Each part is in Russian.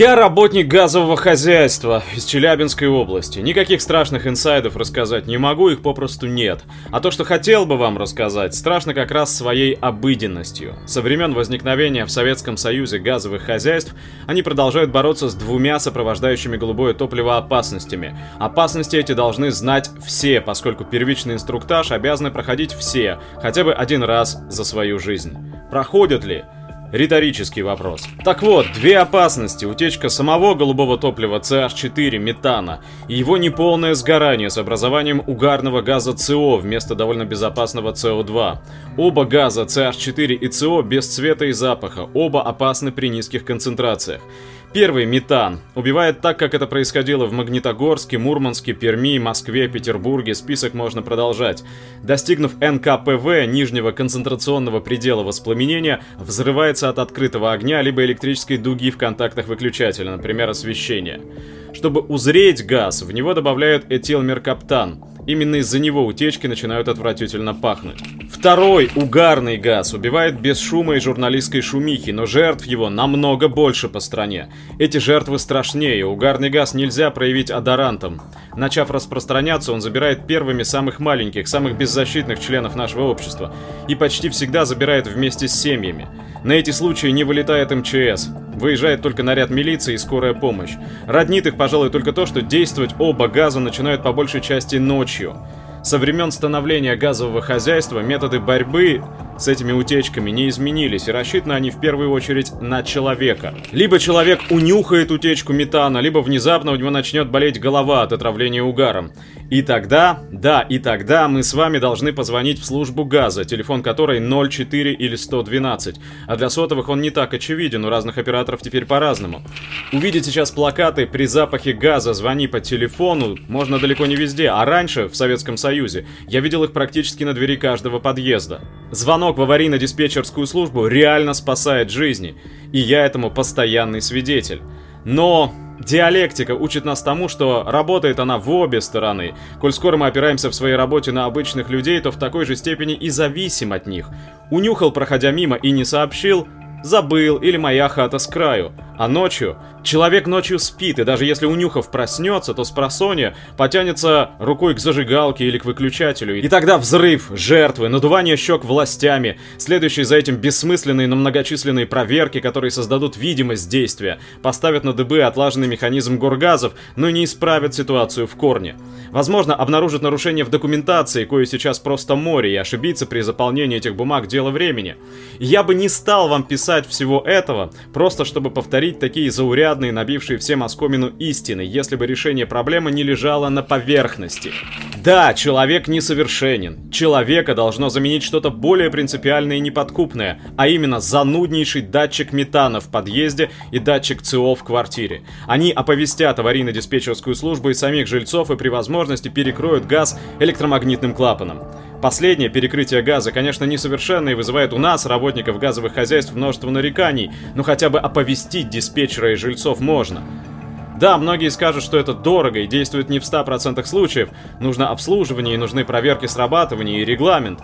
Я работник газового хозяйства из Челябинской области. Никаких страшных инсайдов рассказать не могу, их попросту нет. А то, что хотел бы вам рассказать, страшно как раз своей обыденностью. Со времен возникновения в Советском Союзе газовых хозяйств они продолжают бороться с двумя сопровождающими голубое топливо опасностями. Опасности эти должны знать все, поскольку первичный инструктаж обязаны проходить все, хотя бы один раз за свою жизнь. Проходят ли? Риторический вопрос. Так вот, две опасности. Утечка самого голубого топлива CH4 метана и его неполное сгорание с образованием угарного газа СО вместо довольно безопасного СО2. Оба газа CH4 и СО без цвета и запаха, оба опасны при низких концентрациях. Первый метан. Убивает так, как это происходило в Магнитогорске, Мурманске, Перми, Москве, Петербурге. Список можно продолжать. Достигнув НКПВ, нижнего концентрационного предела воспламенения, взрывается от открытого огня либо электрической дуги в контактах выключателя, например, освещения. Чтобы узреть газ, в него добавляют этилмеркаптан. Именно из-за него утечки начинают отвратительно пахнуть. Второй угарный газ убивает без шума и журналистской шумихи, но жертв его намного больше по стране. Эти жертвы страшнее, угарный газ нельзя проявить адорантом. Начав распространяться, он забирает первыми самых маленьких, самых беззащитных членов нашего общества и почти всегда забирает вместе с семьями. На эти случаи не вылетает МЧС. Выезжает только наряд милиции и скорая помощь. Роднит их, пожалуй, только то, что действовать оба газа начинают по большей части ночью. Со времен становления газового хозяйства методы борьбы с этими утечками не изменились, и рассчитаны они в первую очередь на человека. Либо человек унюхает утечку метана, либо внезапно у него начнет болеть голова от отравления угаром. И тогда, да, и тогда мы с вами должны позвонить в службу газа, телефон которой 04 или 112. А для сотовых он не так очевиден, у разных операторов теперь по-разному. Увидеть сейчас плакаты «При запахе газа звони по телефону» можно далеко не везде, а раньше, в Советском Союзе, я видел их практически на двери каждого подъезда. Звонок в аварийно-диспетчерскую службу реально спасает жизни, и я этому постоянный свидетель. Но Диалектика учит нас тому, что работает она в обе стороны. Коль скоро мы опираемся в своей работе на обычных людей, то в такой же степени и зависим от них. Унюхал, проходя мимо, и не сообщил, забыл или моя хата с краю. А ночью? Человек ночью спит, и даже если унюхав проснется, то с потянется рукой к зажигалке или к выключателю. И тогда взрыв, жертвы, надувание щек властями, следующие за этим бессмысленные, но многочисленные проверки, которые создадут видимость действия, поставят на дыбы отлаженный механизм горгазов, но не исправят ситуацию в корне. Возможно, обнаружат нарушение в документации, кое сейчас просто море, и ошибиться при заполнении этих бумаг дело времени. Я бы не стал вам писать всего этого, просто чтобы повторить говорить такие заурядные, набившие всем оскомину истины, если бы решение проблемы не лежало на поверхности. Да, человек несовершенен. Человека должно заменить что-то более принципиальное и неподкупное, а именно зануднейший датчик метана в подъезде и датчик ЦО в квартире. Они оповестят аварийно-диспетчерскую службу и самих жильцов и при возможности перекроют газ электромагнитным клапаном. Последнее перекрытие газа, конечно, несовершенно и вызывает у нас, работников газовых хозяйств, множество нареканий, но хотя бы оповестить диспетчера и жильцов можно. Да, многие скажут, что это дорого и действует не в 100% случаев, нужно обслуживание и нужны проверки срабатывания и регламент.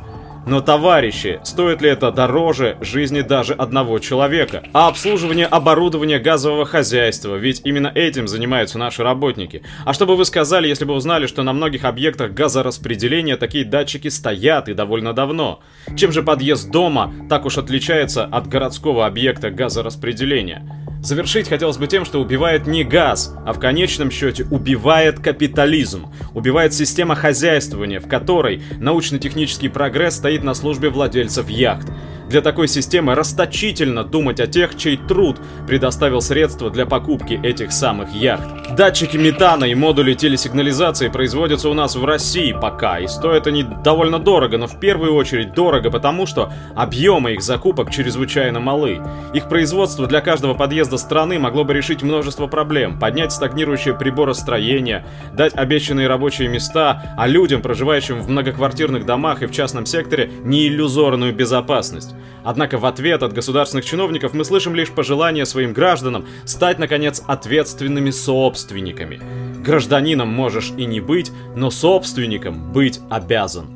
Но, товарищи, стоит ли это дороже жизни даже одного человека? А обслуживание оборудования газового хозяйства, ведь именно этим занимаются наши работники. А что бы вы сказали, если бы узнали, что на многих объектах газораспределения такие датчики стоят и довольно давно? Чем же подъезд дома так уж отличается от городского объекта газораспределения? Завершить хотелось бы тем, что убивает не газ, а в конечном счете убивает капитализм. Убивает система хозяйствования, в которой научно-технический прогресс стоит на службе владельцев яхт. Для такой системы расточительно думать о тех, чей труд предоставил средства для покупки этих самых яхт. Датчики метана и модули телесигнализации производятся у нас в России пока, и стоят они довольно дорого, но в первую очередь дорого потому, что объемы их закупок чрезвычайно малы. Их производство для каждого подъезда страны могло бы решить множество проблем, поднять стагнирующее приборостроение, дать обещанные рабочие места, а людям, проживающим в многоквартирных домах и в частном секторе, неиллюзорную безопасность. Однако в ответ от государственных чиновников мы слышим лишь пожелания своим гражданам стать, наконец, ответственными собственниками. Гражданином можешь и не быть, но собственником быть обязан.